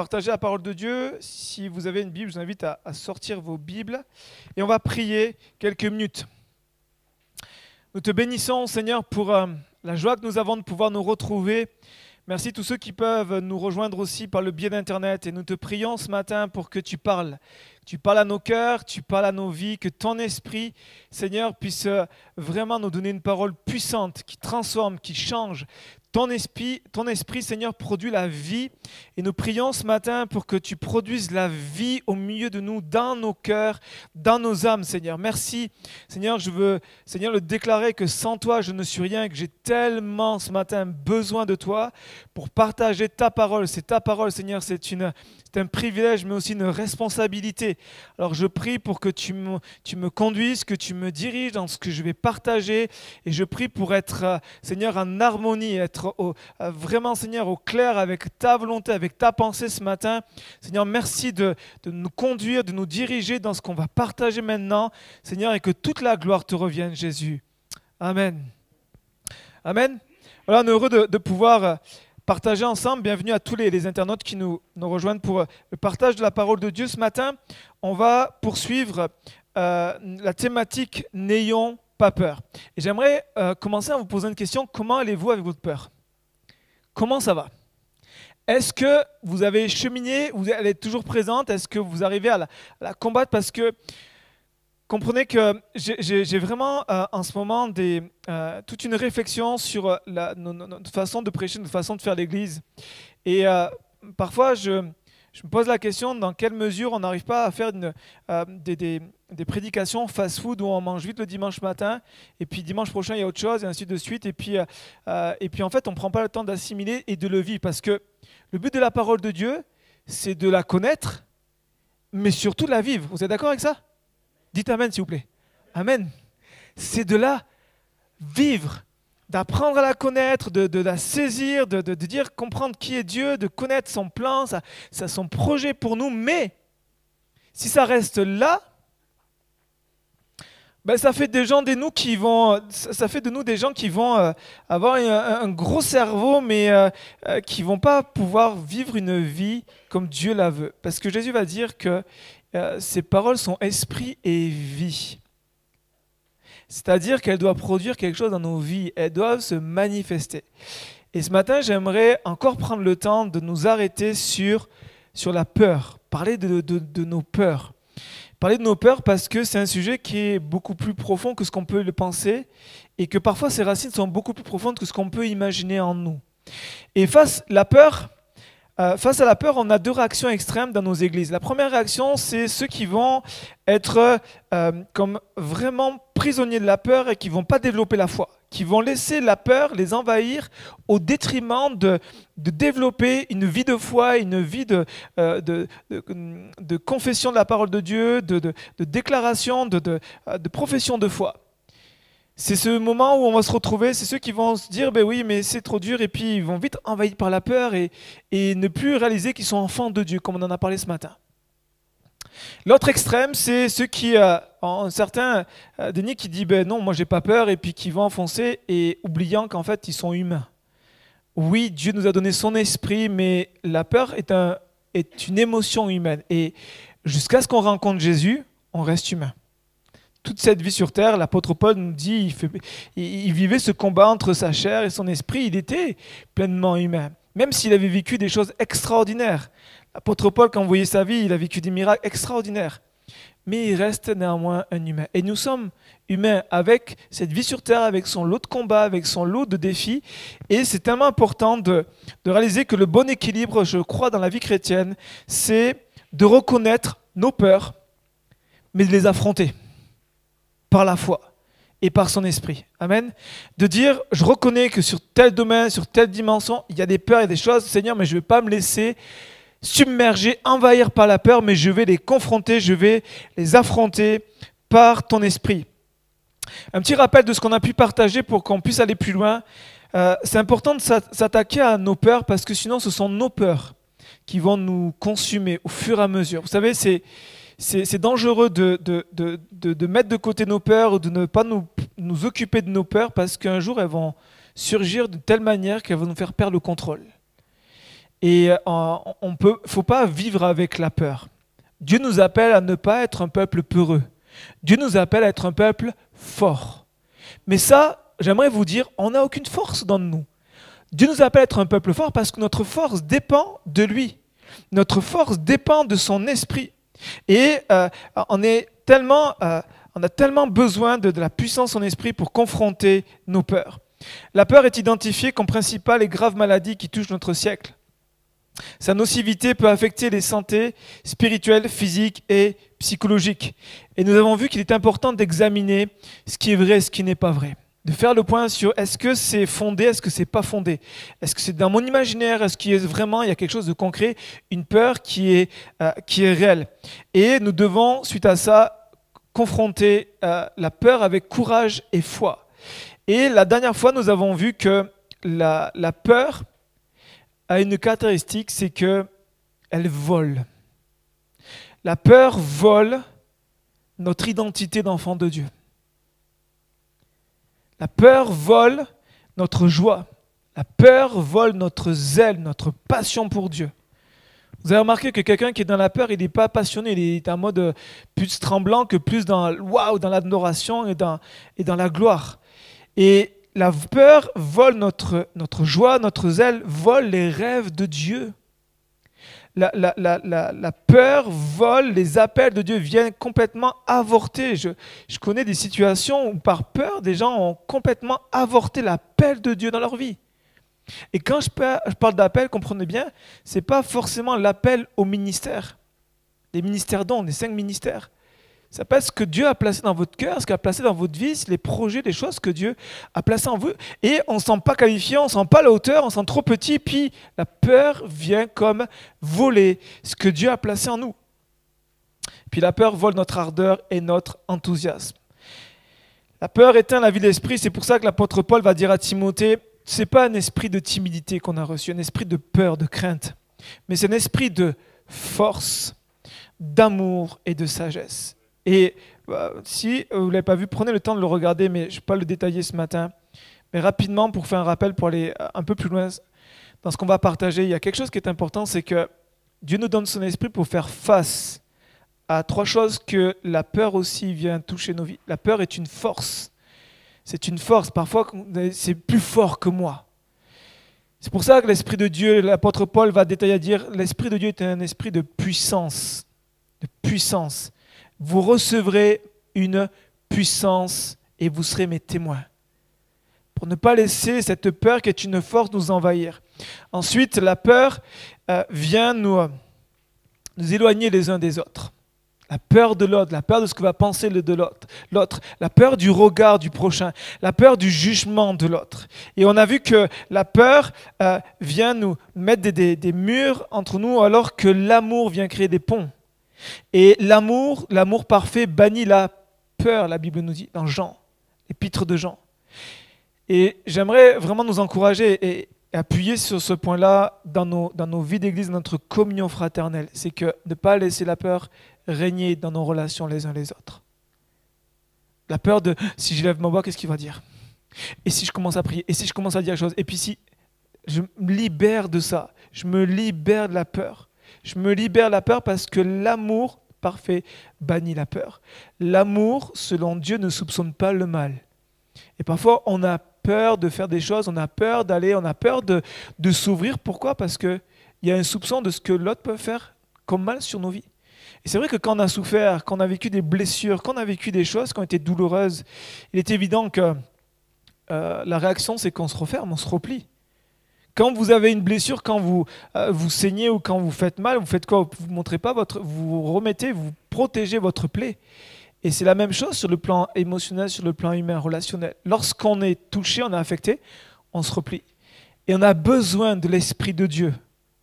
partager la parole de Dieu. Si vous avez une Bible, je vous invite à, à sortir vos Bibles et on va prier quelques minutes. Nous te bénissons, Seigneur, pour euh, la joie que nous avons de pouvoir nous retrouver. Merci tous ceux qui peuvent nous rejoindre aussi par le biais d'Internet. Et nous te prions ce matin pour que tu parles. Tu parles à nos cœurs, tu parles à nos vies, que ton esprit, Seigneur, puisse euh, vraiment nous donner une parole puissante qui transforme, qui change. Ton esprit, ton esprit, Seigneur, produit la vie. Et nous prions ce matin pour que tu produises la vie au milieu de nous, dans nos cœurs, dans nos âmes, Seigneur. Merci, Seigneur. Je veux, Seigneur, le déclarer que sans toi, je ne suis rien, que j'ai tellement ce matin besoin de toi pour partager ta parole. C'est ta parole, Seigneur. C'est une, c'est un privilège, mais aussi une responsabilité. Alors je prie pour que tu me, conduises, que tu me diriges dans ce que je vais partager. Et je prie pour être, euh, Seigneur, en harmonie, être euh, vraiment, Seigneur, au clair avec ta volonté, avec ta pensée ce matin. Seigneur, merci de, de nous conduire, de nous diriger dans ce qu'on va partager maintenant. Seigneur, et que toute la gloire te revienne, Jésus. Amen. Amen. Voilà, heureux de, de pouvoir euh, partager ensemble. Bienvenue à tous les, internautes qui nous, nous rejoignent pour euh, le partage de la parole de Dieu ce matin. On va poursuivre euh, la thématique N'ayons pas peur. Et j'aimerais euh, commencer en vous posant une question. Comment allez-vous avec votre peur? Comment ça va? Est-ce que vous avez cheminé, vous, elle est toujours présente? Est-ce que vous arrivez à la, à la combattre? Parce que comprenez que j'ai- vraiment euh, en ce moment euh, toute une réflexion sur euh, notre façon de prêcher, notre façon de faire l'Église. Et parfois, je, me pose la question dans quelle mesure on n'arrive pas à faire des, prédications fast-food où on mange vite le dimanche matin, et puis dimanche prochain, il y a autre chose, et ainsi de suite. Et puis, et puis en fait, on ne prend pas le temps d'assimiler et de le vivre. Parce que le but de la parole de Dieu, c'est de la connaître, mais surtout de la vivre. Vous êtes d'accord avec ça? Dites Amen, s'il vous plaît. Amen. C'est de la vivre, d'apprendre à la connaître, de, de la saisir, de, de- dire, comprendre qui est Dieu, de connaître son plan, sa- sa- son projet pour nous. Mais si ça reste là, ben, ça fait des gens de nous qui vont, ça fait de nous des gens qui vont euh, avoir un, gros cerveau, mais euh, euh, qui vont pas pouvoir vivre une vie comme Dieu la veut. Parce que Jésus va dire que euh, ces paroles sont esprit et vie. C'est-à-dire qu'elles doivent produire quelque chose dans nos vies, elles doivent se manifester. Et ce matin, j'aimerais encore prendre le temps de nous arrêter sur, sur la peur, parler de- de nos peurs. Parler de nos peurs parce que c'est un sujet qui est beaucoup plus profond que ce qu'on peut le penser et que parfois ses racines sont beaucoup plus profondes que ce qu'on peut imaginer en nous. Et face euh, à la peur, on a deux réactions extrêmes dans nos églises. La première réaction, c'est ceux qui vont être euh, comme vraiment prisonniers de la peur et qui vont pas développer la foi, qui vont laisser la peur les envahir au détriment de, développer une vie de foi, une vie de, euh, confession de la parole de Dieu, de, déclaration, de, profession de foi. C'est ce moment où on va se retrouver, c'est ceux qui vont se dire, ben oui, mais c'est trop dur, et puis ils vont vite envahis par la peur et, et ne plus réaliser qu'ils sont enfants de Dieu, comme on en a parlé ce matin. L'autre extrême, c'est ceux qui, euh, en certains euh, déni qui disent, ben non, moi j'ai pas peur, et puis qui vont enfoncer, et oubliant qu'en fait ils sont humains. Oui, Dieu nous a donné son esprit, mais la peur est, un, est une émotion humaine. Et jusqu'à ce qu'on rencontre Jésus, on reste humain toute cette vie sur terre, l'apôtre Paul nous dit, il vivait ce combat entre sa chair et son esprit, il était pleinement humain, même s'il avait vécu des choses extraordinaires. L'apôtre Paul, quand vous voyez sa vie, il a vécu des miracles extraordinaires, mais il reste néanmoins un humain. Et nous sommes humains avec cette vie sur terre, avec son lot de combats, avec son lot de défis, et c'est tellement important de, réaliser que le bon équilibre, je crois, dans la vie chrétienne, c'est de reconnaître nos peurs, mais de les affronter par la foi et par son esprit. Amen. De dire, je reconnais que sur tel domaine, sur telle dimension, il y a des peurs et des choses, Seigneur, mais je ne vais pas me laisser submerger, envahir par la peur, mais je vais les confronter, je vais les affronter par ton esprit. Un petit rappel de ce qu'on a pu partager pour qu'on puisse aller plus loin. Euh, c'est important de s'at- s'attaquer à nos peurs parce que sinon ce sont nos peurs qui vont nous consumer au fur et à mesure. Vous savez, c'est c'est dangereux de, de, de, de, de mettre de côté nos peurs ou de ne pas nous, nous occuper de nos peurs parce qu'un jour elles vont surgir de telle manière qu'elles vont nous faire perdre le contrôle. Et euh, on ne faut pas vivre avec la peur. Dieu nous appelle à ne pas être un peuple peureux. Dieu nous appelle à être un peuple fort. Mais ça, j'aimerais vous dire, on n'a aucune force dans nous. Dieu nous appelle à être un peuple fort parce que notre force dépend de lui. Notre force dépend de son esprit. Et euh, on, tellement, euh, a tellement besoin de, de la puissance de son esprit pour confronter nos peurs. La peur est identifiée comme principale et grave maladie qui touche notre siècle. Sa nocivité peut affecter les santé spirituelles, physiques et psychologiques. Et nous avons vu qu'il est important d'examiner ce qui est vrai et ce qui n'est pas vrai. De faire le point sur est-ce que c'est fondé, est-ce que c'est pas fondé. Est-ce que c'est dans mon imaginaire, est-ce qu'il y a vraiment il y a quelque chose de concret, une peur qui est, euh, qui est réelle. Et nous devons, suite à ça, confronter euh, la peur avec courage et foi. Et la dernière fois, nous avons vu que la, la peur a une caractéristique, c'est que elle vole. La peur vole notre identité d'enfant de Dieu. La peur vole notre joie. La peur vole notre zèle, notre passion pour Dieu. Vous avez remarqué que quelqu'un qui est dans la peur, il n'est pas passionné, il est en mode plus tremblant que plus dans waouh, dans l'adoration et dans, et dans la gloire. Et la peur vole notre, notre joie, notre zèle, vole les rêves de Dieu. La, la, peur vole les appels de Dieu, viennent complètement avorter. Je, je, connais des situations où par peur, des gens ont complètement avorté l'appel de Dieu dans leur vie. Et quand je parle d'appel, comprenez bien, ce n'est pas forcément l'appel au ministère. Les ministères dont les cinq ministères. Ça pas ce que Dieu a placé dans votre cœur, ce qu'il a placé dans votre vie, les projets, les choses que Dieu a placées en vous. Et on ne se sent pas qualifié, on ne sent pas la hauteur, on se sent trop petit, puis la peur vient comme voler ce que Dieu a placé en nous. Puis la peur vole notre ardeur et notre enthousiasme. La peur éteint la vie d'esprit, c'est pour ça que l'apôtre Paul va dire à Timothée, ce n'est pas un esprit de timidité qu'on a reçu, un esprit de peur, de crainte, mais c'est un esprit de force, d'amour et de sagesse. Et bah, si vous ne l'avez pas vu, prenez le temps de le regarder, mais je ne vais pas le détailler ce matin. Mais rapidement, pour faire un rappel, pour aller un peu plus loin dans ce qu'on va partager, il y a quelque chose qui est important, c'est que Dieu nous donne son esprit pour faire face à trois choses que la peur aussi vient toucher nos vies. La peur est une force. C'est une force. Parfois, c'est plus fort que moi. C'est pour ça que l'Esprit de Dieu, l'apôtre Paul va détailler à dire, l'Esprit de Dieu est un esprit de puissance. De puissance vous recevrez une puissance et vous serez mes témoins. Pour ne pas laisser cette peur qui est une force nous envahir. Ensuite, la peur euh, vient nous, nous éloigner les uns des autres. La peur de l'autre, la peur de ce que va penser de l'autre, la peur du regard du prochain, la peur du jugement de l'autre. Et on a vu que la peur euh, vient nous mettre des murs entre nous alors que l'amour vient créer des ponts. Et l'amour, l'amour parfait bannit la peur, la Bible nous dit, dans Jean, l'épître de Jean. Et j'aimerais vraiment nous encourager et, appuyer sur ce point-là dans nos, dans nos vies d'église, dans notre communion fraternelle. C'est que ne pas laisser la peur régner dans nos relations les uns les autres. La peur de si je lève ma voix, qu'est-ce qu'il va dire? Et si je commence à prier? Et si je commence à dire quelque chose Et puis si je me libère de ça, je me libère de la peur. Je me libère la peur parce que l'amour parfait bannit la peur. L'amour, selon Dieu, ne soupçonne pas le mal. Et parfois, on a peur de faire des choses, on a peur d'aller, on a peur de, de s'ouvrir. Pourquoi? Parce qu'il y a un soupçon de ce que l'autre peut faire comme mal sur nos vies. Et c'est vrai que quand on a souffert, quand on a vécu des blessures, quand on a vécu des choses qui ont été douloureuses, il est évident que euh, la réaction, c'est qu'on se referme, on se replie. Quand vous avez une blessure, quand vous, euh, vous saignez ou quand vous faites mal, vous faites quoi? Vous montrez pas votre, vous remettez, vous protégez votre plaie. Et c'est la même chose sur le plan émotionnel, sur le plan humain, relationnel. Lorsqu'on est touché, on est affecté, on se replie. Et on a besoin de l'Esprit de Dieu.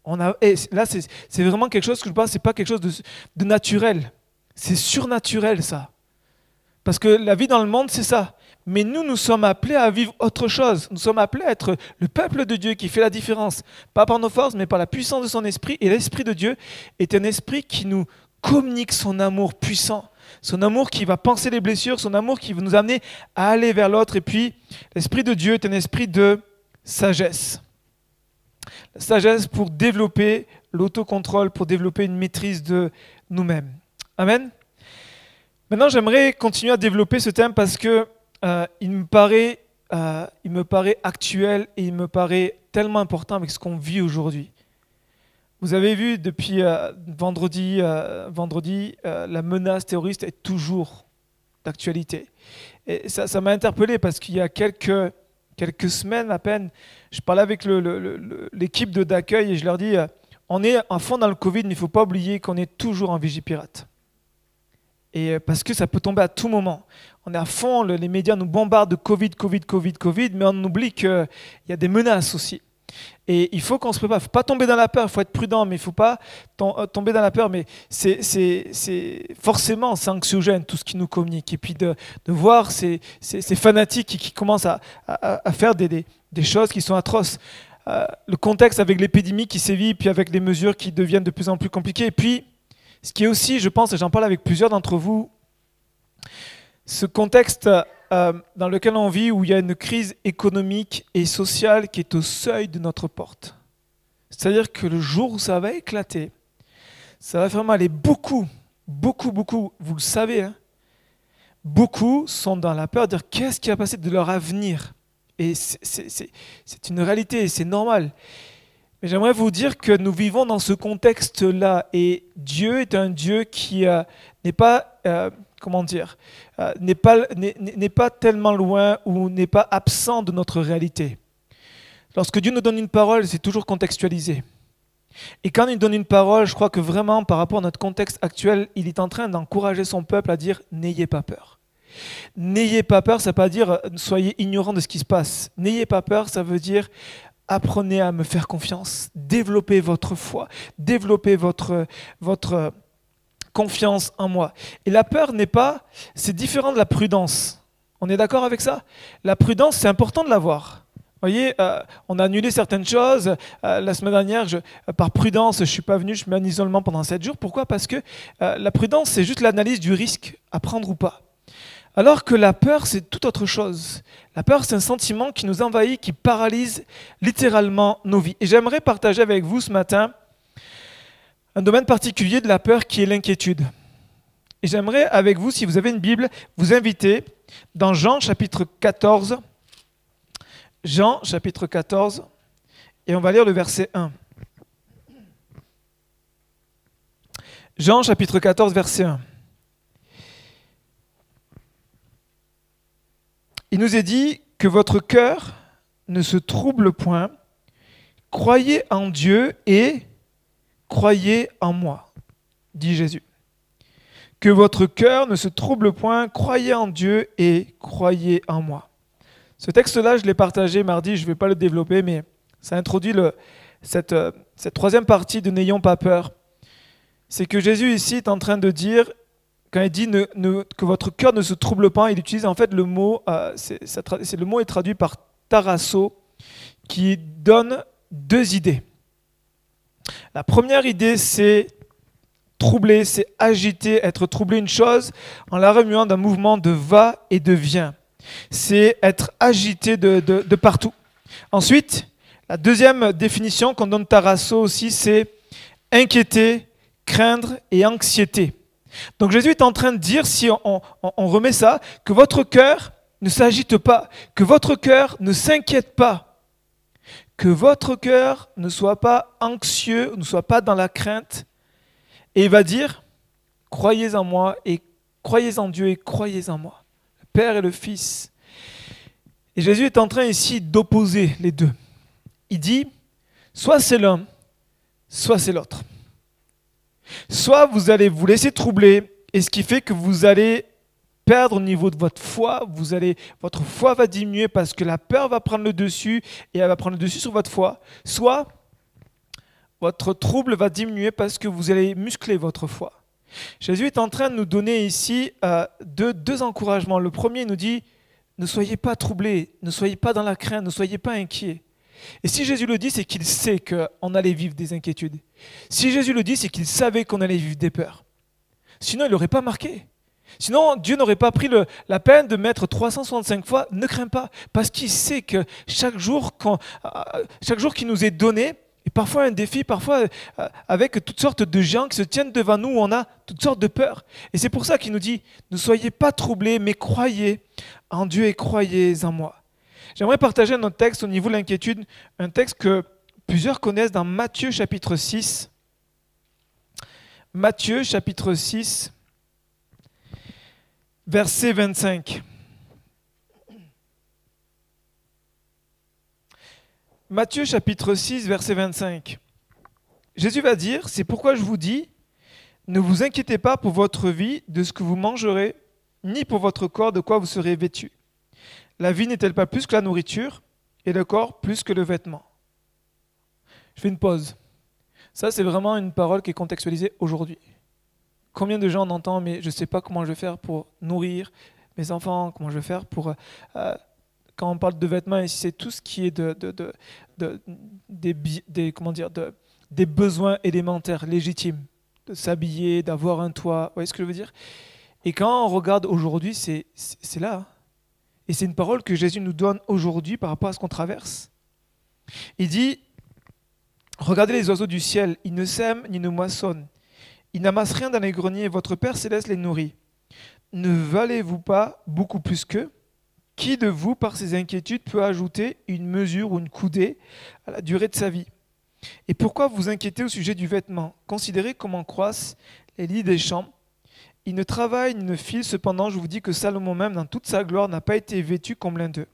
On a, et là, c'est vraiment quelque chose que je pense, c'est pas quelque chose de, de naturel. C'est surnaturel, ça. Parce que la vie dans le monde, c'est ça. Mais nous, nous sommes appelés à vivre autre chose. Nous sommes appelés à être le peuple de Dieu qui fait la différence. Pas par nos forces, mais par la puissance de son esprit. Et l'esprit de Dieu est un esprit qui nous communique son amour puissant. Son amour qui va penser les blessures, son amour qui va nous amener à aller vers l'autre. Et puis, l'esprit de Dieu est un esprit de sagesse. La sagesse pour développer l'autocontrôle, pour développer une maîtrise de nous-mêmes. Amen. Maintenant, j'aimerais continuer à développer ce thème parce que euh, il, me paraît, euh, il me paraît actuel et il me paraît tellement important avec ce qu'on vit aujourd'hui. Vous avez vu depuis euh, vendredi, vendredi la menace terroriste est toujours d'actualité. Et ça m'a interpellé parce qu'il y a quelques, quelques semaines à peine, je parlais avec l'équipe d'accueil et je leur dis, on est en fond dans le Covid, mais il ne faut pas oublier qu'on est toujours en vigipirate. Et euh, parce que ça peut tomber à tout moment. On est à fond, les médias nous bombardent de Covid, Covid, Covid, Covid, mais on oublie qu'il y a des menaces aussi. Et il faut qu'on se prépare. Il ne faut pas tomber dans la peur, il faut être prudent, mais il ne faut pas euh, tomber dans la peur. Mais c'est forcément anxiogène tout ce qui nous communique. Et puis de, voir ces, fanatiques qui, commencent à, faire des, choses qui sont atroces. Euh, le contexte avec l'épidémie qui sévit, puis avec les mesures qui deviennent de plus en plus compliquées. Et puis, ce qui est aussi, je pense, et j'en parle avec plusieurs d'entre vous, ce contexte euh, dans lequel on vit où il y a une crise économique et sociale qui est au seuil de notre porte. C'est-à-dire que le jour où ça va éclater, ça va faire mal. Et beaucoup, beaucoup, beaucoup, vous le savez, hein, beaucoup sont dans la peur de dire qu'est-ce qui va passer de leur avenir? Et c'est une réalité, c'est normal. Mais j'aimerais vous dire que nous vivons dans ce contexte-là et Dieu est un Dieu qui euh, n'est pas, euh, comment dire, euh, n'est pas, n'est pas tellement loin ou n'est pas absent de notre réalité. Lorsque Dieu nous donne une parole, c'est toujours contextualisé. Et quand il donne une parole, je crois que vraiment, par rapport à notre contexte actuel, il est en train d'encourager son peuple à dire n'ayez pas peur. N'ayez pas peur, ça ne veut pas dire soyez ignorant de ce qui se passe. N'ayez pas peur, ça veut dire apprenez à me faire confiance, développez votre foi, développez votre, confiance en moi. Et la peur n'est pas, c'est différent de la prudence. On est d'accord avec ça? La prudence, c'est important de l'avoir. Vous voyez, euh, on a annulé certaines choses. Euh, la semaine dernière, je, par prudence, je ne suis pas venu, je me mets en isolement pendant 7 jours. Pourquoi? Parce que euh, la prudence, c'est juste l'analyse du risque à prendre ou pas. Alors que la peur, c'est tout autre chose. La peur, c'est un sentiment qui nous envahit, qui paralyse littéralement nos vies. Et j'aimerais partager avec vous ce matin un domaine particulier de la peur qui est l'inquiétude. Et j'aimerais avec vous, si vous avez une Bible, vous inviter dans Jean chapitre 14. Jean chapitre 14, et on va lire le verset 1. Jean chapitre 14, verset 1. Il nous est dit que votre cœur ne se trouble point. Croyez en Dieu et croyez en moi, dit Jésus. Que votre cœur ne se trouble point, croyez en Dieu et croyez en moi. Ce texte-là, je l'ai partagé mardi, je ne vais pas le développer, mais ça introduit cette, cette troisième partie de N'ayons pas peur. C'est que Jésus ici est en train de dire, quand il dit que votre cœur ne se trouble pas, il utilise en fait le mot, euh, le mot est traduit par tarasso, qui donne deux idées. La première idée, c'est troubler, c'est agiter, être troublé une chose en la remuant d'un mouvement de va et de vient. C'est être agité de, de partout. Ensuite, la deuxième définition qu'on donne Tarasso aussi, c'est inquiéter, craindre et anxiété. Donc Jésus est en train de dire, si on, remet ça, que votre cœur ne s'agite pas, que votre cœur ne s'inquiète pas, que votre cœur ne soit pas anxieux, ne soit pas dans la crainte. Et il va dire, croyez en moi et croyez en Dieu et croyez en moi, le Père et le Fils. Et Jésus est en train ici d'opposer les deux. Il dit, soit c'est l'un, soit c'est l'autre. Soit vous allez vous laisser troubler, et ce qui fait que vous allez perdre au niveau de votre foi, vous allez, votre foi va diminuer parce que la peur va prendre le dessus et elle va prendre le dessus sur votre foi. Soit votre trouble va diminuer parce que vous allez muscler votre foi. Jésus est en train de nous donner ici euh, deux, encouragements. Le premier nous dit, ne soyez pas troublés, ne soyez pas dans la crainte, ne soyez pas inquiets. Et si Jésus le dit, c'est qu'il sait qu'on allait vivre des inquiétudes. Si Jésus le dit, c'est qu'il savait qu'on allait vivre des peurs. Sinon, il n'aurait pas marqué. Sinon, Dieu n'aurait pas pris la peine de mettre 365 fois, ne crains pas, parce qu'il sait que chaque jour, quand- euh, chaque jour qui nous est donné, et parfois un défi, parfois euh, avec toutes sortes de gens qui se tiennent devant nous, on a toutes sortes de peurs. Et c'est pour ça qu'il nous dit, ne soyez pas troublés, mais croyez en Dieu et croyez en moi. J'aimerais partager un autre texte au niveau de l'inquiétude, un texte que plusieurs connaissent dans Matthieu chapitre 6. Matthieu chapitre 6, verset 25. Matthieu chapitre 6, verset 25. Jésus va dire, c'est pourquoi je vous dis, ne vous inquiétez pas pour votre vie de ce que vous mangerez, ni pour votre corps de quoi vous serez vêtu. La vie n'est-elle pas plus que la nourriture, et le corps plus que le vêtement? Je fais une pause. Ça, c'est vraiment une parole qui est contextualisée aujourd'hui. Combien de gens en entendent, mais je ne sais pas comment je vais faire pour nourrir mes enfants, comment je vais faire pour... euh, quand on parle de vêtements, c'est tout ce qui est de, de- de- de- des, des- besoins élémentaires, légitimes, de s'habiller, d'avoir un toit, vous voyez ce que je veux dire? Et quand on regarde aujourd'hui, c'est là. Et c'est une parole que Jésus nous donne aujourd'hui par rapport à ce qu'on traverse. Il dit, regardez les oiseaux du ciel, ils ne sèment ni ne moissonnent. Ils n'amassent rien dans les greniers votre Père céleste les nourrit. Ne valez-vous pas beaucoup plus qu'eux? Qui de vous, par ses inquiétudes, peut ajouter une mesure ou une coudée à la durée de sa vie? Et pourquoi vous inquiétez au sujet du vêtement? Considérez comment croissent les lits des champs. Ils ne travaillent ni ne filent, cependant, je vous dis que Salomon même, dans toute sa gloire, n'a pas été vêtu comme l'un d'eux.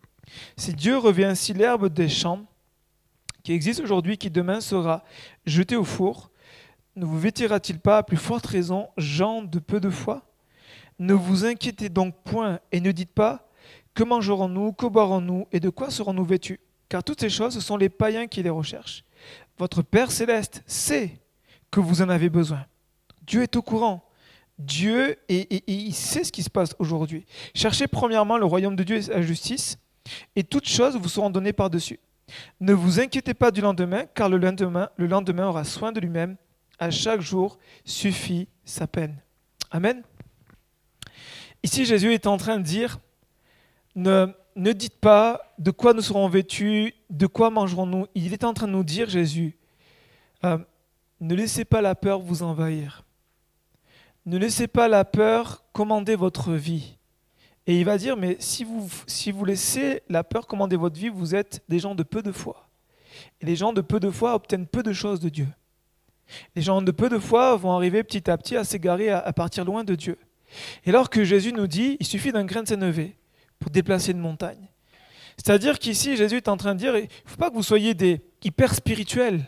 Si Dieu revient ainsi l'herbe des champs, qui existe aujourd'hui, qui demain sera jetée au four, ne vous vêtira-t-il pas à plus forte raison, gens de peu de foi? Ne vous inquiétez donc point et ne dites pas que mangerons-nous, que boirons-nous? Et de quoi serons-nous vêtus? Car toutes ces choses, ce sont les païens qui les recherchent. Votre Père céleste sait que vous en avez besoin. Dieu est au courant. Dieu et, il sait ce qui se passe aujourd'hui. Cherchez premièrement le royaume de Dieu et sa justice, et toutes choses vous seront données par-dessus. Ne vous inquiétez pas du lendemain, car le lendemain, le lendemain aura soin de lui-même. À chaque jour suffit sa peine. Amen. Ici, Jésus est en train de dire, ne, ne dites pas de quoi nous serons vêtus, de quoi mangerons-nous. Il est en train de nous dire, Jésus, euh, ne laissez pas la peur vous envahir. Ne laissez pas la peur commander votre vie. Et il va dire, mais si vous, si vous laissez la peur commander votre vie, vous êtes des gens de peu de foi. Et les gens de peu de foi obtiennent peu de choses de Dieu. Les gens de peu de foi vont arriver petit à petit à s'égarer, à, partir loin de Dieu. Et alors que Jésus nous dit, il suffit d'un grain de sénévé pour déplacer une montagne. C'est-à-dire qu'ici, Jésus est en train de dire, il ne faut pas que vous soyez des hyper spirituels.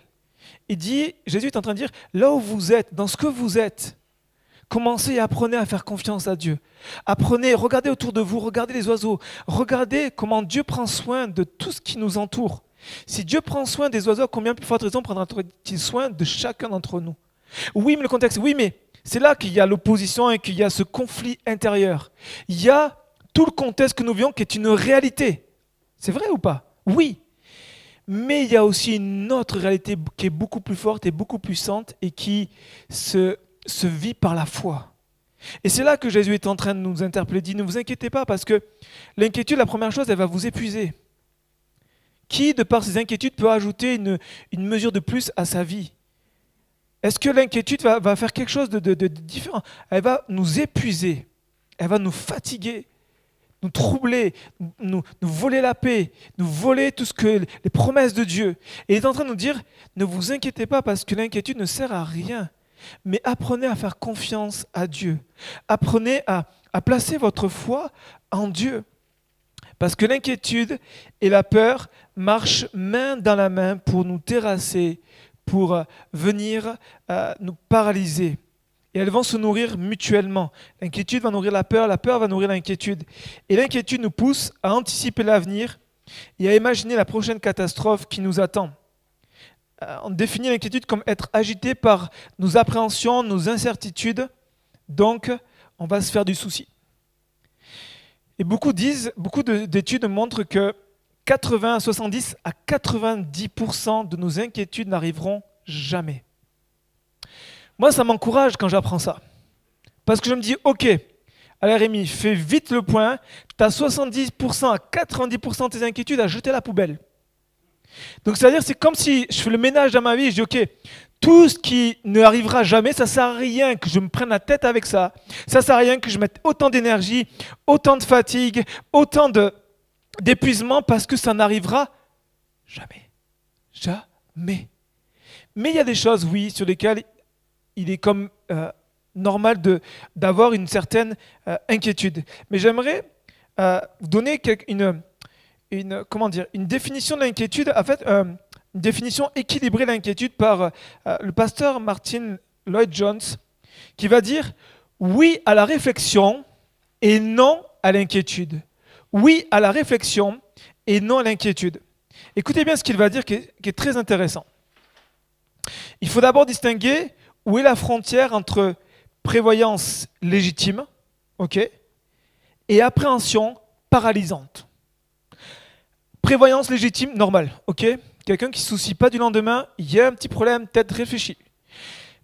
Il dit, Jésus est en train de dire, là où vous êtes, dans ce que vous êtes, commencez et apprenez à faire confiance à Dieu. Apprenez, regardez autour de vous, regardez les oiseaux, regardez comment Dieu prend soin de tout ce qui nous entoure. Si Dieu prend soin des oiseaux, combien plus forte raison prendra-t-il soin de chacun d'entre nous? Oui, mais le contexte, oui, mais c'est là qu'il y a l'opposition et qu'il y a ce conflit intérieur. Il y a tout le contexte que nous vivons qui est une réalité. C'est vrai ou pas? Oui. Mais il y a aussi une autre réalité qui est beaucoup plus forte et beaucoup plus puissante et qui se, se vit par la foi. Et c'est là que Jésus est en train de nous interpeller. Dit, ne vous inquiétez pas parce que l'inquiétude, la première chose, elle va vous épuiser. Qui, de par ses inquiétudes, peut ajouter une, une mesure de plus à sa vie? Est-ce que l'inquiétude va, faire quelque chose de différent? Elle va nous épuiser, elle va nous fatiguer, nous troubler, nous, nous voler la paix, nous voler tout ce que les promesses de Dieu. Et il est en train de nous dire, ne vous inquiétez pas parce que l'inquiétude ne sert à rien, mais apprenez à faire confiance à Dieu. Apprenez à, placer votre foi en Dieu. Parce que l'inquiétude et la peur marchent main dans la main pour nous terrasser, pour euh, venir euh, nous paralyser. Et elles vont se nourrir mutuellement. L'inquiétude va nourrir la peur, la peur va nourrir l'inquiétude. Et l'inquiétude nous pousse à anticiper l'avenir et à imaginer la prochaine catastrophe qui nous attend. Euh, On définit l'inquiétude comme être agité par nos appréhensions, nos incertitudes. Donc, on va se faire du souci. Et beaucoup disent, beaucoup de- d'études montrent que 80 à 70 à 90% de nos inquiétudes n'arriveront jamais. Moi, ça m'encourage quand j'apprends ça. Parce que je me dis, ok, Allez Rémi, fais vite le point. Tu as 70% à 90% de tes inquiétudes à jeter à la poubelle. Donc c'est-à-dire c'est comme si je fais le ménage dans ma vie, je dis ok, tout ce qui ne arrivera jamais, ça sert à rien que je me prenne la tête avec ça. Ça sert à rien que je mette autant d'énergie, autant de fatigue, autant d'épuisement parce que ça n'arrivera jamais. Jamais. Mais il y a des choses, oui, sur lesquelles il est comme euh, normal d'avoir une certaine euh, inquiétude. Mais j'aimerais euh, vous donner une, une, comment dire, une définition de l'inquiétude, en fait, une définition équilibrée de l'inquiétude par le pasteur Martin Lloyd Jones, qui va dire oui à la réflexion et non à l'inquiétude. Oui à la réflexion et non à l'inquiétude. Écoutez bien ce qu'il va dire qui est très intéressant. Il faut d'abord distinguer où est la frontière entre prévoyance légitime, ok, et appréhension paralysante. Prévoyance légitime, normale, ok? Quelqu'un qui ne se soucie pas du lendemain, il y a un petit problème, peut-être réfléchi.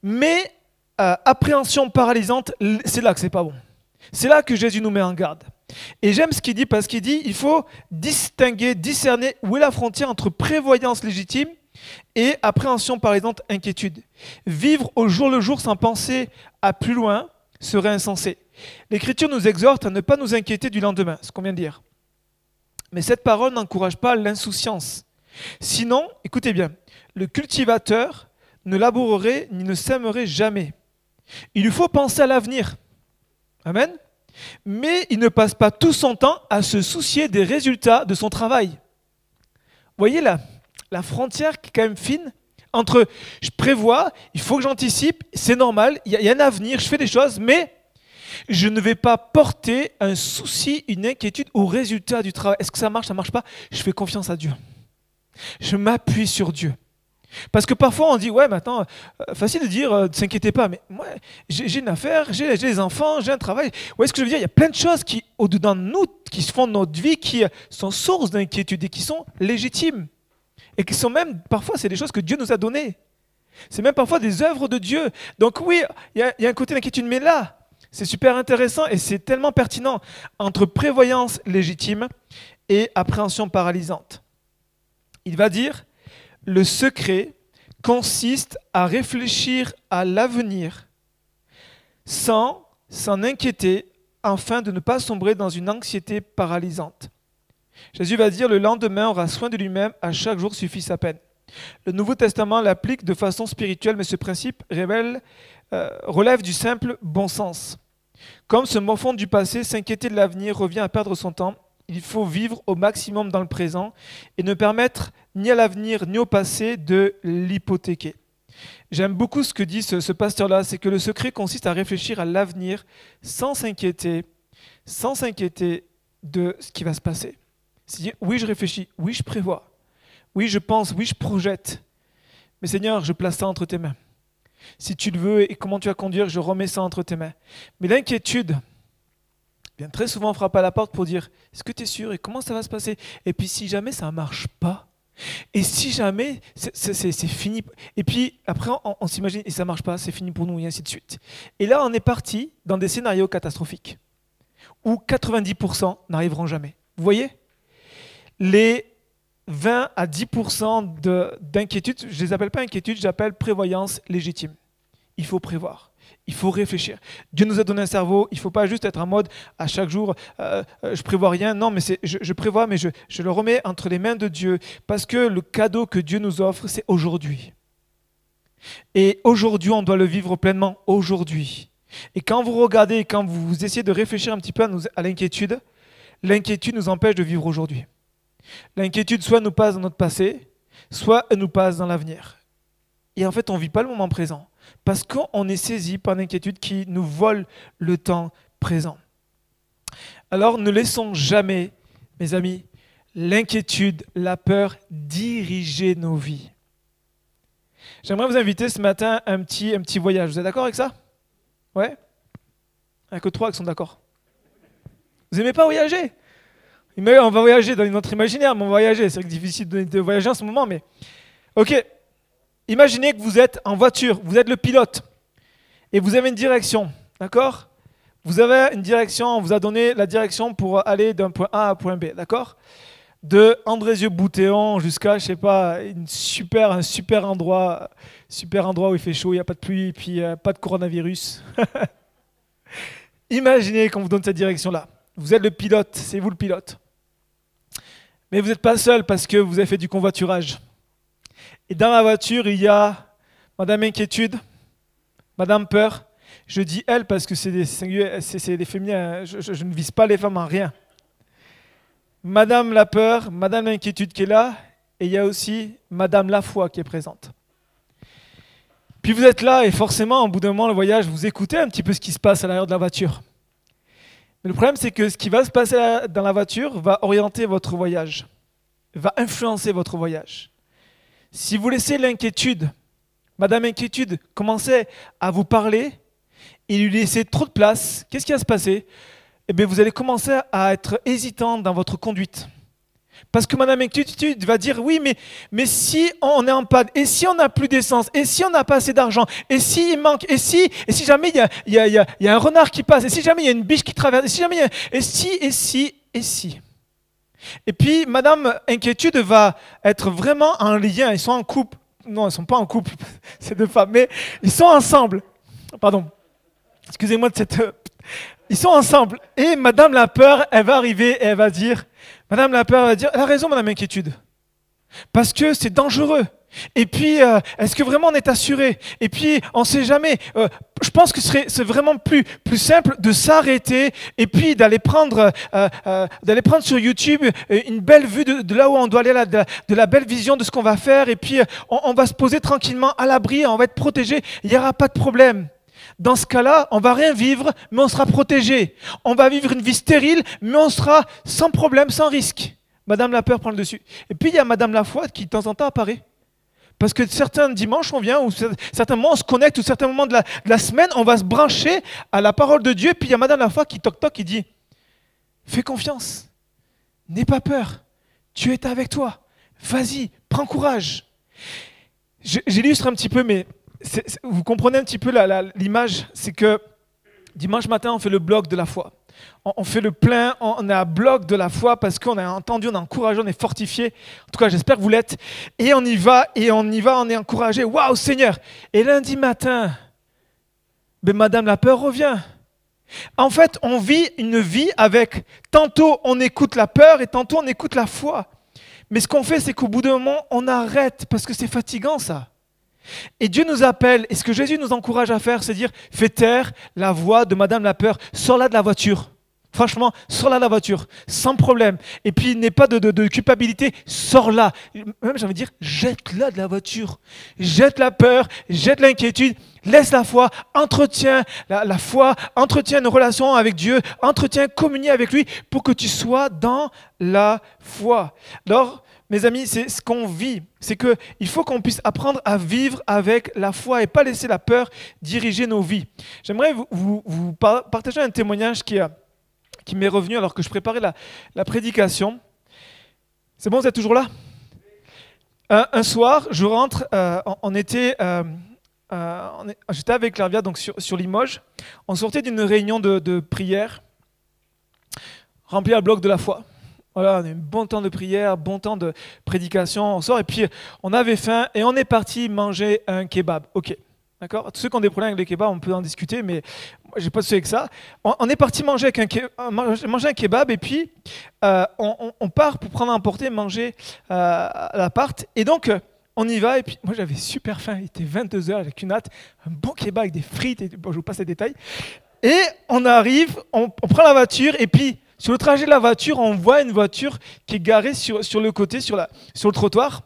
Mais euh, appréhension paralysante, c'est là que c'est pas bon. C'est là que Jésus nous met en garde. Et j'aime ce qu'il dit parce qu'il dit il faut distinguer, discerner où est la frontière entre prévoyance légitime et appréhension par exemple inquiétude. Vivre au jour le jour sans penser à plus loin serait insensé. L'Écriture nous exhorte à ne pas nous inquiéter du lendemain, ce qu'on vient de dire. Mais cette parole n'encourage pas l'insouciance. Sinon, écoutez bien, le cultivateur ne labourerait ni ne sèmerait jamais. Il lui faut penser à l'avenir. Amen. Mais il ne passe pas tout son temps à se soucier des résultats de son travail. Voyez là, la frontière qui est quand même fine entre je prévois, il faut que j'anticipe, c'est normal, il y, a un avenir, je fais des choses, mais je ne vais pas porter un souci, une inquiétude au résultat du travail. Est-ce que ça marche, ça ne marche pas? Je fais confiance à Dieu. Je m'appuie sur Dieu. Parce que parfois on dit, ouais, maintenant, euh, facile de dire, ne euh, s'inquiétez pas, mais moi, j'ai une affaire, j'ai des enfants, j'ai un travail. Où est-ce que je veux dire? Il y a plein de choses qui, au-dedans de nous, qui se font de notre vie, qui sont source d'inquiétude et qui sont légitimes et qui sont même, parfois, c'est des choses que Dieu nous a données. C'est même parfois des œuvres de Dieu. Donc oui, il y, a un côté d'inquiétude, mais là, c'est super intéressant et c'est tellement pertinent entre prévoyance légitime et appréhension paralysante. Il va dire, le secret consiste à réfléchir à l'avenir sans s'en inquiéter afin de ne pas sombrer dans une anxiété paralysante. Jésus va dire, le lendemain aura soin de lui-même, à chaque jour suffit sa peine. Le Nouveau Testament l'applique de façon spirituelle, mais ce principe euh, relève du simple bon sens. Comme se morfondre du passé, s'inquiéter de l'avenir revient à perdre son temps, il faut vivre au maximum dans le présent et ne permettre ni à l'avenir ni au passé de l'hypothéquer. J'aime beaucoup ce que dit ce, pasteur-là, c'est que le secret consiste à réfléchir à l'avenir sans s'inquiéter, sans s'inquiéter de ce qui va se passer. Oui, je réfléchis, oui, je prévois, oui, je pense, oui, je projette. Mais Seigneur, je place ça entre tes mains. Si tu le veux et comment tu vas conduire, je remets ça entre tes mains. Mais l'inquiétude vient très souvent frapper à la porte pour dire Est-ce que tu es sûr et comment ça va se passer? Et puis si jamais ça ne marche pas, et si jamais c'est fini, et puis après on, s'imagine et ça ne marche pas, c'est fini pour nous, et ainsi de suite. Et là on est parti dans des scénarios catastrophiques où 90% n'arriveront jamais. Vous voyez? Les 20 à 10% d'inquiétude, je ne les appelle pas inquiétude, j'appelle prévoyance légitime. Il faut prévoir. Il faut réfléchir. Dieu nous a donné un cerveau. Il ne faut pas juste être en mode à chaque jour, euh, euh, je prévois rien. Non, mais je, prévois, mais je le remets entre les mains de Dieu parce que le cadeau que Dieu nous offre, c'est aujourd'hui. Et aujourd'hui, on doit le vivre pleinement aujourd'hui. Et quand vous regardez, quand vous essayez de réfléchir un petit peu à l'inquiétude, l'inquiétude nous empêche de vivre aujourd'hui. L'inquiétude soit nous passe dans notre passé, soit elle nous passe dans l'avenir. Et en fait, on ne vit pas le moment présent, parce qu'on est saisi par l'inquiétude qui nous vole le temps présent. Alors ne laissons jamais, mes amis, l'inquiétude, la peur diriger nos vies. J'aimerais vous inviter ce matin à un petit, un petit voyage. Vous êtes d'accord avec ça? Ouais? Il n'y a que trois qui sont d'accord? Vous n'aimez pas voyager? On va voyager dans notre imaginaire, mais on va voyager. C'est difficile de, voyager en ce moment, mais. Ok. Imaginez que vous êtes en voiture, vous êtes le pilote, et vous avez une direction, d'accord? Vous avez une direction, on vous a donné la direction pour aller d'un point A à un point B, d'accord? De Andrézieux-Boutéon jusqu'à, je sais pas, une super, un super endroit, super endroit où il fait chaud, il n'y a pas de pluie, et puis euh, pas de coronavirus. Imaginez qu'on vous donne cette direction-là. Vous êtes le pilote, c'est vous le pilote. Mais vous n'êtes pas seul parce que vous avez fait du convoiturage. Et dans la voiture, il y a Madame Inquiétude, Madame Peur. Je dis elle parce que c'est des, c'est des féminins. Je, ne vise pas les femmes en rien. Madame la peur, Madame l'inquiétude qui est là, et il y a aussi Madame la foi qui est présente. Puis vous êtes là et forcément, au bout d'un moment, le voyage, vous écoutez un petit peu ce qui se passe à l'arrière de la voiture. Mais le problème, c'est que ce qui va se passer dans la voiture va orienter votre voyage, va influencer votre voyage. Si vous laissez l'inquiétude, Madame Inquiétude, commencer à vous parler et lui laisser trop de place, qu'est-ce qui va se passer? Eh bien, vous allez commencer à être hésitant dans votre conduite. Parce que Madame Inquiétude va dire oui, mais, mais si on est en panne, et si on n'a plus d'essence, et si on n'a pas assez d'argent, et s'il manque, et si, et si jamais il y a, y, a, y, y a, un renard qui passe, et si jamais il y a une biche qui traverse, et si jamais il y a, et si, et si, et si. Et puis Madame Inquiétude va être vraiment en lien, ils sont en couple. Non, ils ne sont pas en couple, ces deux femmes, mais ils sont ensemble. Pardon. Excusez-moi de cette. Ils sont ensemble. Et Madame la peur, elle va arriver et elle va dire Madame la va dire, elle a raison, Madame Inquiétude. Parce que c'est dangereux. Et puis, euh, est-ce que vraiment on est assuré? Et puis, on ne sait jamais. Euh, je pense que c'est vraiment plus, plus simple de s'arrêter et puis d'aller prendre, euh, d'aller prendre sur YouTube une belle vue de, là où on doit aller, de, la belle vision de ce qu'on va faire. Et puis, on va se poser tranquillement à l'abri, on va être protégé. Il n'y aura pas de problème. Dans ce cas-là, on va rien vivre, mais on sera protégé. On va vivre une vie stérile, mais on sera sans problème, sans risque. Madame la peur prend le dessus. Et puis il y a Madame la foi qui de temps en temps apparaît. Parce que certains dimanches, on vient, ou certains moments, on se connecte, ou certains moments de la, semaine, on va se brancher à la parole de Dieu. Et puis il y a Madame la foi qui toc toc, qui dit Fais confiance, n'aie pas peur, Dieu est avec toi, vas-y, prends courage. J'illustre un petit peu, mais vous comprenez un petit peu l'image, c'est que dimanche matin, on fait le bloc de la foi. On, fait le plein, on est à bloc de la foi parce qu'on a entendu, on est encouragé, on est fortifié. En tout cas, j'espère que vous l'êtes. Et on y va, et on y va, on est encouragé. Waouh, Seigneur Et lundi matin, ben, Madame la peur revient. En fait, on vit une vie avec tantôt on écoute la peur et tantôt on écoute la foi. Mais ce qu'on fait, c'est qu'au bout d'un moment, on arrête parce que c'est fatigant ça. Et Dieu nous appelle, et ce que Jésus nous encourage à faire, c'est dire, fais taire la voix de Madame la peur, sors-la de la voiture. Franchement, sors-la de la voiture, sans problème. Et puis, n'aie pas de, culpabilité, sors-la. Même, j'ai envie dire, jette-la de la voiture. Jette la peur, jette l'inquiétude, laisse la foi, entretiens la, foi, entretiens une relation avec Dieu, entretiens, communie avec lui pour que tu sois dans la foi. Alors, mes amis, c'est ce qu'on vit. C'est qu'il faut qu'on puisse apprendre à vivre avec la foi et pas laisser la peur diriger nos vies. J'aimerais vous, partager un témoignage qui, m'est revenu alors que je préparais la, prédication. C'est bon, vous êtes toujours là? Un, soir, je rentre, euh, on. Euh, euh, j'étais avec Larvia donc sur, sur, Limoges. On sortait d'une réunion de, de prière remplie à bloc de la foi. Voilà, on a eu un bon temps de prière, bon temps de prédication, on sort et puis on avait faim et on est parti manger un kebab. Ok, d'accord? Tous ceux qui ont des problèmes avec les kebabs, on peut en discuter, mais j'ai pas de souci avec ça. On, est parti un, manger un kebab et puis euh, on, part pour prendre un portée, manger euh, à l'appart. Et donc on y va et puis moi j'avais super faim, il était 22h avec une hâte, un bon kebab avec des frites, et, je vous passe les détails. Et on arrive, on prend la voiture et puis sur le trajet de la voiture, on voit une voiture qui est garée sur, sur le côté, sur, la, sur le trottoir.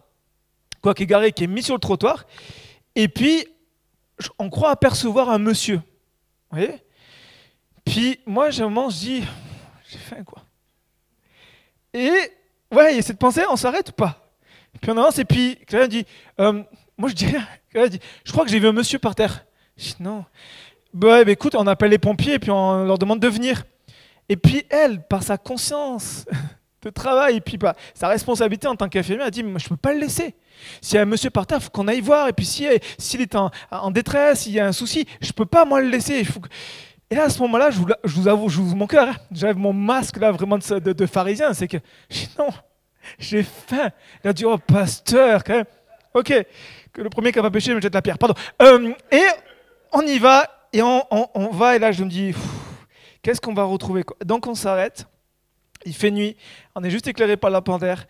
Quoi, qui est garée, qui est mise sur le trottoir. Et puis, on croit apercevoir un monsieur. Vous voyez? Puis, moi, j'ai un moment, je dis, j'ai faim, quoi. Et, ouais, il y a cette pensée, on s'arrête ou pas? Puis on avance, et puis, quelqu'un dit, euh, moi, je dis rien. dit, je crois que j'ai vu un monsieur par terre. Je dis, non. Bah, bah, écoute, on appelle les pompiers, et puis on leur demande de venir. Et puis elle, par sa conscience de travail, et puis par sa responsabilité en tant qu'infirmière, elle dit, moi, je ne peux pas le laisser. S'il y a un monsieur par terre, il faut qu'on aille voir. Et puis s'il est en, détresse, s'il y a un souci, je ne peux pas, moi, le laisser. Et là, à ce moment-là, je vous, avoue, je vous mon cœur, hein. j'avais mon masque là vraiment de, de, de pharisien, c'est que non, j'ai faim. Il a dit, oh pasteur, quand même. Ok, que le premier qui n'a pas péché me jette la pierre, pardon. Euh, et on y va, et on, va, et là je me dis, qu'est-ce qu'on va retrouver Donc on s'arrête, il fait nuit, on est juste éclairé par la panthère,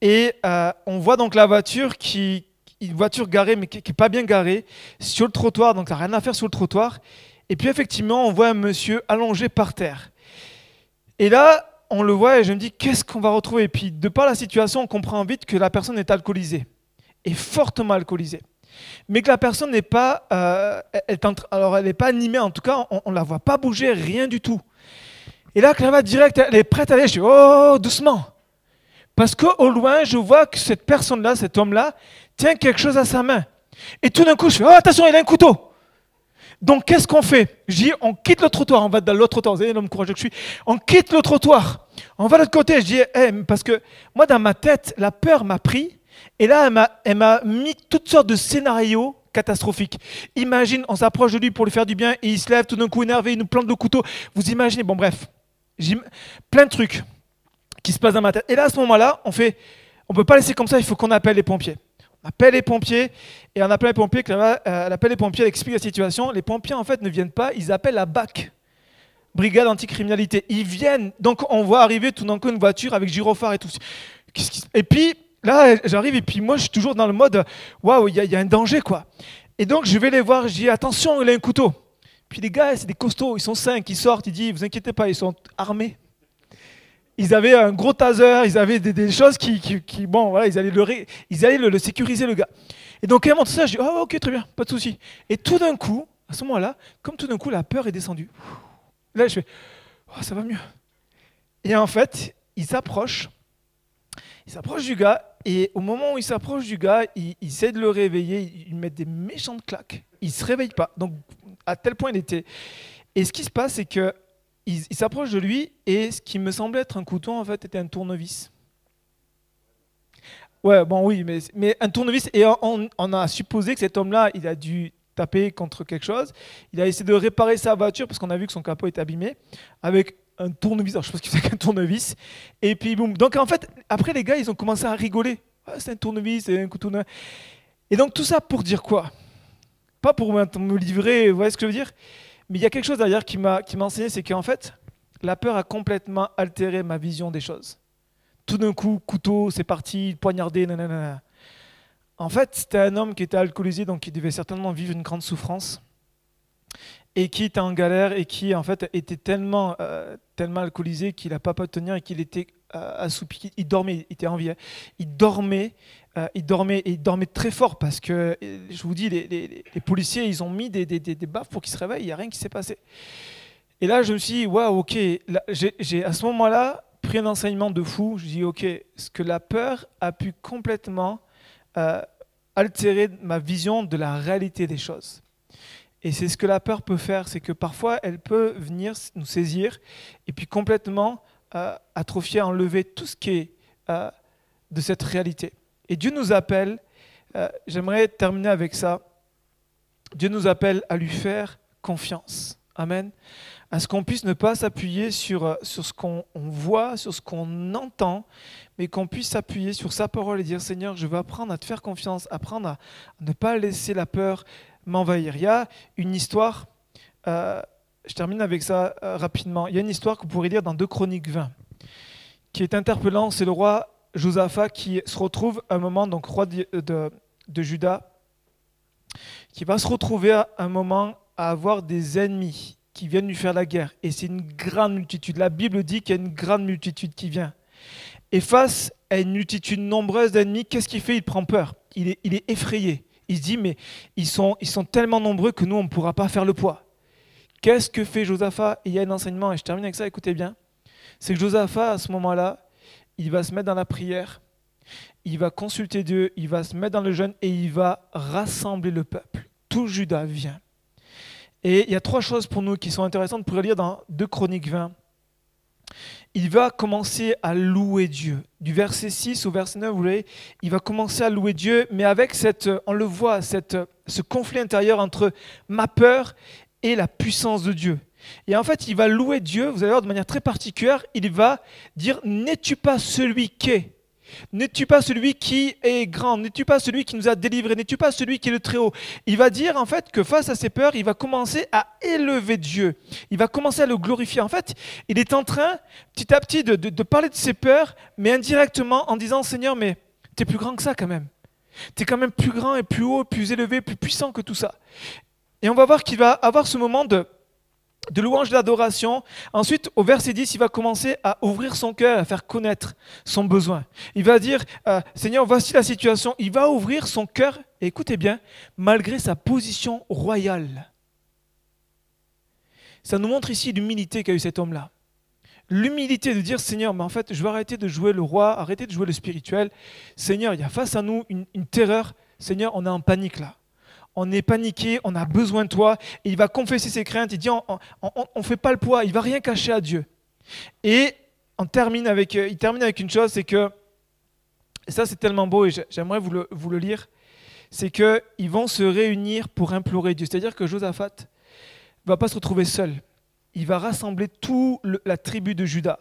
et euh, on voit donc la voiture qui, une voiture garée, mais qui n'est pas bien garée, sur le trottoir, donc ça n'a rien à faire sur le trottoir. Et puis effectivement, on voit un monsieur allongé par terre. Et là, on le voit et je me dis, qu'est-ce qu'on va retrouver? Et puis, de par la situation, on comprend vite que la personne est alcoolisée, et fortement alcoolisée. Mais que la personne n'est pas, euh, elle, alors elle n'est pas animée, en tout cas, on ne la voit pas bouger, rien du tout. Et là, va direct, elle est prête à aller, je dis, oh, doucement. Parce qu'au loin, je vois que cette personne-là, cet homme-là, tient quelque chose à sa main. Et tout d'un coup, je fais, oh attention, il a un couteau. Donc qu'est-ce qu'on fait? Je dis, on quitte le trottoir, on va dans l'autre trottoir, vous savez l'homme courageux que je suis. On quitte le trottoir, on va de l'autre côté. Je dis, hey, parce que moi dans ma tête, la peur m'a pris, et là, elle m'a mis toutes sortes de scénarios catastrophiques. Imagine, on s'approche de lui pour lui faire du bien, et il se lève tout d'un coup énervé, il nous plante le couteau. Vous imaginez, bon bref, plein de trucs qui se passent dans ma tête. Et là, à ce moment-là, on fait, on peut pas laisser comme ça, il faut qu'on appelle les pompiers appelle les pompiers, et en appelant les pompiers, euh, elle appelle les pompiers, elle explique la situation. Les pompiers, en fait, ne viennent pas, ils appellent la BAC, Brigade Anticriminalité. Ils viennent, donc on voit arriver tout d'un coup une voiture avec gyrophare et tout. Et puis, là, j'arrive, et puis moi, je suis toujours dans le mode, waouh, il y, a un danger, quoi. Et donc, je vais les voir, je dis, attention, il a un couteau. Puis les gars, c'est des costauds, ils sont cinq, ils sortent, ils disent, vous inquiétez pas, ils sont armés ils avaient un gros taser, ils avaient des, choses qui, bon, voilà, ils allaient, le, ils sécuriser, le gars. Et donc, quand tout ça, je dis, oh, ok, très bien, pas de souci. Et tout d'un coup, à ce moment-là, comme tout d'un coup, la peur est descendue. Là, je fais, oh, ça va mieux. Et en fait, il s'approche, il s'approche du gars, et au moment où il s'approche du gars, il, il, essaie de le réveiller, il met des méchantes claques. Il se réveille pas. Donc, à tel point il était. Et ce qui se passe, c'est que il, s'approche de lui et ce qui me semblait être un couteau, en fait, était un tournevis. Ouais, bon, oui, mais, mais un tournevis. Et on, a supposé que cet homme-là, il a dû taper contre quelque chose. Il a essayé de réparer sa voiture parce qu'on a vu que son capot est abîmé avec un tournevis. Alors, je pense que c'est qu'un tournevis. Et puis, boum. Donc, en fait, après, les gars, ils ont commencé à rigoler. c'est un tournevis, c'est un couteau. Et donc, tout ça pour dire quoi? Pas pour me livrer, vous voyez ce que je veux dire? Mais il y a quelque chose derrière qui m'a enseigné, c'est qu'en fait, la peur a complètement altéré ma vision des choses. Tout d'un coup, couteau, c'est parti, poignardé, nanana. En fait, c'était un homme qui était alcoolisé, donc qui devait certainement vivre une grande souffrance, et qui était en galère, et qui en fait était tellement, euh, tellement alcoolisé qu'il n'a pas pu tenir et qu'il était euh, assoupi. Il dormait, il était en vie. Hein. Il dormait, euh, il dormait, et il dormait très fort parce que, je vous dis, les, policiers, ils ont mis des, des, des baffes pour qu'il se réveille, il n'y a rien qui s'est passé. Et là, je me suis dit, waouh, ok, j'ai à ce moment-là pris un enseignement de fou. Je dis, ok, ce que la peur a pu complètement euh, altérer ma vision de la réalité des choses. Et c'est ce que la peur peut faire, c'est que parfois elle peut venir nous saisir et puis complètement euh, atrophier, enlever tout ce qui est de cette réalité. Et Dieu nous appelle, euh, j'aimerais terminer avec ça, Dieu nous appelle à lui faire confiance. Amen. À ce qu'on puisse ne pas s'appuyer sur, euh, sur ce qu'on voit, sur ce qu'on entend, mais qu'on puisse s'appuyer sur sa parole et dire Seigneur, je veux apprendre à te faire confiance, apprendre à ne pas laisser la peur Il y a une histoire, euh, je termine avec ça rapidement. Il y a une histoire que vous pourrez lire dans 2 Chroniques 20, qui est interpellant. C'est le roi Josaphat qui se retrouve un moment, donc roi de, Juda, qui va se retrouver à un moment à avoir des ennemis qui viennent lui faire la guerre. Et c'est une grande multitude. La Bible dit qu'il y a une grande multitude qui vient. Et face à une multitude nombreuse d'ennemis, qu'est-ce qu'il fait? Il prend peur. Il est, effrayé. Il se dit, mais ils sont, tellement nombreux que nous, on ne pourra pas faire le poids. Qu'est-ce que fait Josaphat il y a un enseignement, et je termine avec ça, écoutez bien. C'est que Josaphat, à ce moment-là, il va se mettre dans la prière, il va consulter Dieu, il va se mettre dans le jeûne et il va rassembler le peuple. Tout Judas vient. Et il y a trois choses pour nous qui sont intéressantes pour lire dans 2 Chroniques 20. Il va commencer à louer Dieu. Du verset 6 au verset 9, vous voyez, il va commencer à louer Dieu, mais avec cette, on le voit, cette, ce conflit intérieur entre ma peur et la puissance de Dieu. Et en fait, il va louer Dieu, vous allez voir de manière très particulière, il va dire, n'es-tu pas celui qui est? N'es-tu pas celui qui est grand? N'es-tu pas celui qui nous a délivrés? N'es-tu pas celui qui est le Très-Haut? Il va dire en fait que face à ses peurs, il va commencer à élever Dieu. Il va commencer à le glorifier. En fait, il est en train petit à petit de, parler de ses peurs, mais indirectement en disant Seigneur, mais tu es plus grand que ça quand même. Tu es quand même plus grand et plus haut, plus élevé, plus puissant que tout ça. Et on va voir qu'il va avoir ce moment de, de louange d'adoration. Ensuite, au verset 10, il va commencer à ouvrir son cœur, à faire connaître son besoin. Il va dire, euh, Seigneur, voici la situation. Il va ouvrir son cœur, écoutez bien, malgré sa position royale. Ça nous montre ici l'humilité qu'a eu cet homme-là. L'humilité de dire, Seigneur, mais en fait, je vais arrêter de jouer le roi, arrêter de jouer le spirituel. Seigneur, il y a face à nous une, une terreur. Seigneur, on est en panique là on est paniqué, on a besoin de toi. Et il va confesser ses craintes, il dit on ne fait pas le poids, il va rien cacher à Dieu. Et on termine avec, euh, il termine avec une chose, c'est que, et ça c'est tellement beau et j'aimerais vous le, vous le lire, c'est qu'ils vont se réunir pour implorer Dieu. C'est-à-dire que Josaphat ne va pas se retrouver seul. Il va rassembler toute la tribu de Judas.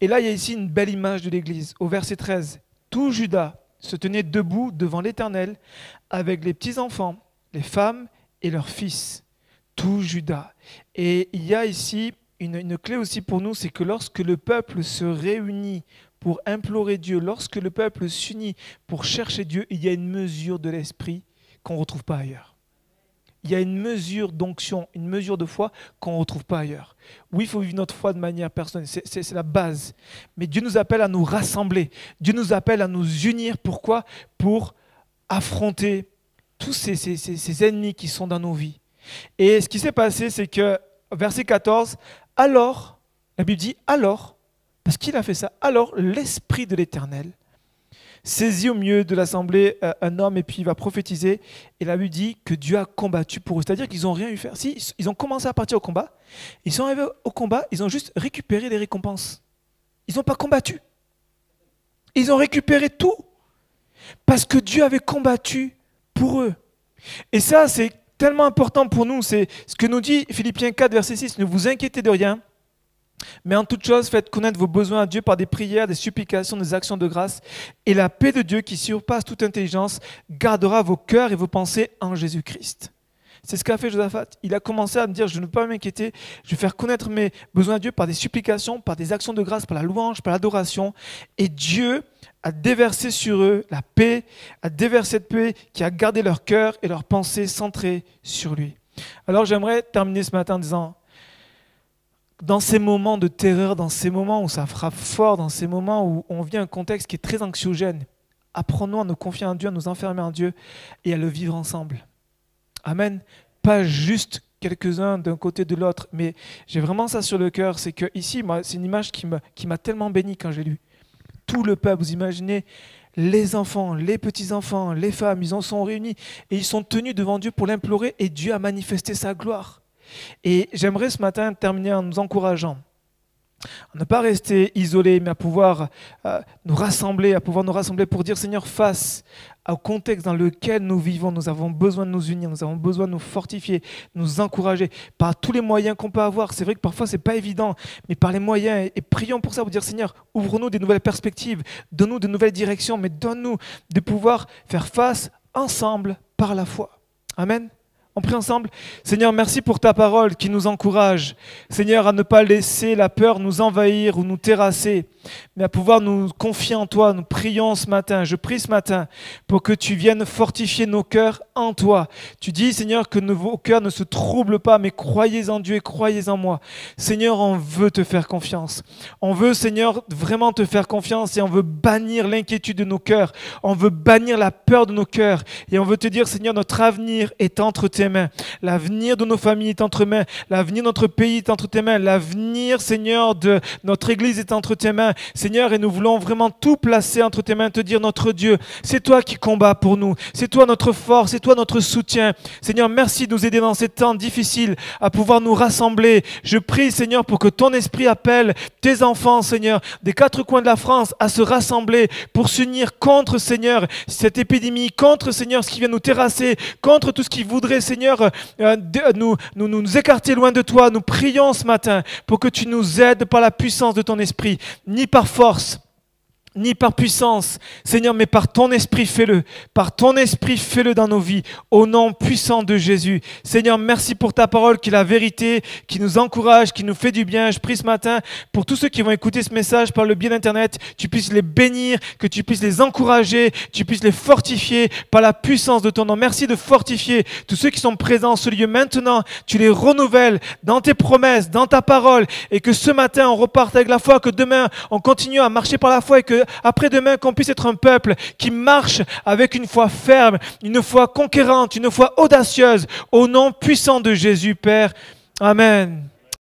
Et là, il y a ici une belle image de l'Église. Au verset 13, tout Judas se tenait debout devant l'Éternel avec les petits-enfants les femmes et leurs fils, tout Judas. Et il y a ici une, clé aussi pour nous, c'est que lorsque le peuple se réunit pour implorer Dieu, lorsque le peuple s'unit pour chercher Dieu, il y a une mesure de l'esprit qu'on ne retrouve pas ailleurs. Il y a une mesure d'onction, une mesure de foi qu'on ne retrouve pas ailleurs. Oui, il faut vivre notre foi de manière personnelle, c'est la base. Mais Dieu nous appelle à nous rassembler. Dieu nous appelle à nous unir. Pourquoi? Pour affronter tous ces, ennemis qui sont dans nos vies. Et ce qui s'est passé, c'est que, verset 14, alors, la Bible dit alors, parce qu'il a fait ça, alors l'Esprit de l'Éternel saisit au milieu de l'assemblée euh, un homme et puis il va prophétiser. Et la Bible dit que Dieu a combattu pour eux. C'est-à-dire qu'ils n'ont rien eu faire. Si, ils ont commencé à partir au combat, ils sont arrivés au combat, ils ont juste récupéré les récompenses. Ils n'ont pas combattu. Ils ont récupéré tout. Parce que Dieu avait combattu pour eux. Et ça, c'est tellement important pour nous. C'est ce que nous dit Philippiens 4, verset 6. Ne vous inquiétez de rien, mais en toute chose, faites connaître vos besoins à Dieu par des prières, des supplications, des actions de grâce. Et la paix de Dieu, qui surpasse toute intelligence, gardera vos cœurs et vos pensées en Jésus-Christ. C'est ce qu'a fait Josaphat. Il a commencé à me dire, je ne peux pas m'inquiéter, je vais faire connaître mes besoins à Dieu par des supplications, par des actions de grâce, par la louange, par l'adoration. Et Dieu a déversé sur eux la paix, a déversé cette paix qui a gardé leur cœur et leurs pensées centrées sur lui. Alors j'aimerais terminer ce matin en disant, dans ces moments de terreur, dans ces moments où ça frappe fort, dans ces moments où on vit un contexte qui est très anxiogène, apprenons à nous confier en Dieu, à nous enfermer en Dieu et à le vivre ensemble. Amen. Pas juste quelques-uns d'un côté de l'autre, mais j'ai vraiment ça sur le cœur. C'est que ici, c'est une image qui m'a tellement béni quand j'ai lu. Tout le peuple, vous imaginez, les enfants, les petits-enfants, les femmes, ils en sont réunis et ils sont tenus devant Dieu pour l'implorer et Dieu a manifesté sa gloire. Et j'aimerais ce matin terminer en nous encourageant ne pas rester isolés, mais à pouvoir euh, nous rassembler, à pouvoir nous rassembler pour dire Seigneur, face au contexte dans lequel nous vivons, nous avons besoin de nous unir, nous avons besoin de nous fortifier, nous encourager par tous les moyens qu'on peut avoir. C'est vrai que parfois c'est pas évident, mais par les moyens, et, prions pour ça, pour dire Seigneur, ouvre-nous des nouvelles perspectives, donne-nous de nouvelles directions, mais donne-nous de pouvoir faire face ensemble par la foi. Amen. On prie ensemble. Seigneur, merci pour ta parole qui nous encourage. Seigneur, à ne pas laisser la peur nous envahir ou nous terrasser, mais à pouvoir nous confier en toi. Nous prions ce matin. Je prie ce matin pour que tu viennes fortifier nos cœurs en toi. Tu dis, Seigneur, que vos cœurs ne se troublent pas, mais croyez en Dieu et croyez en moi. Seigneur, on veut te faire confiance. On veut, Seigneur, vraiment te faire confiance et on veut bannir l'inquiétude de nos cœurs. On veut bannir la peur de nos cœurs. Et on veut te dire, Seigneur, notre avenir est entre tes L'avenir de nos familles est entre mains. L'avenir de notre pays est entre tes mains. L'avenir, Seigneur, de notre Église est entre tes mains. Seigneur, et nous voulons vraiment tout placer entre tes mains, te dire, notre Dieu, c'est toi qui combats pour nous. C'est toi notre force, c'est toi notre soutien. Seigneur, merci de nous aider dans ces temps difficiles à pouvoir nous rassembler. Je prie, Seigneur, pour que ton esprit appelle tes enfants, Seigneur, des quatre coins de la France à se rassembler pour s'unir contre, Seigneur, cette épidémie, contre, Seigneur, ce qui vient nous terrasser, contre tout ce qui voudrait, Seigneur, Seigneur, euh, nous, nous, nous écarter loin de toi. Nous prions ce matin pour que tu nous aides par la puissance de ton esprit, ni par force ni par puissance, Seigneur, mais par ton esprit, fais-le. Par ton esprit, fais-le dans nos vies, au nom puissant de Jésus. Seigneur, merci pour ta parole qui est la vérité, qui nous encourage, qui nous fait du bien. Je prie ce matin pour tous ceux qui vont écouter ce message par le biais d'Internet, tu puisses les bénir, que tu puisses les encourager, tu puisses les fortifier par la puissance de ton nom. Merci de fortifier tous ceux qui sont présents en ce lieu maintenant. Tu les renouvelles dans tes promesses, dans ta parole, et que ce matin, on reparte avec la foi, que demain, on continue à marcher par la foi et que après-demain, qu'on puisse être un peuple qui marche avec une foi ferme, une foi conquérante, une foi audacieuse, au nom puissant de Jésus, Père. Amen.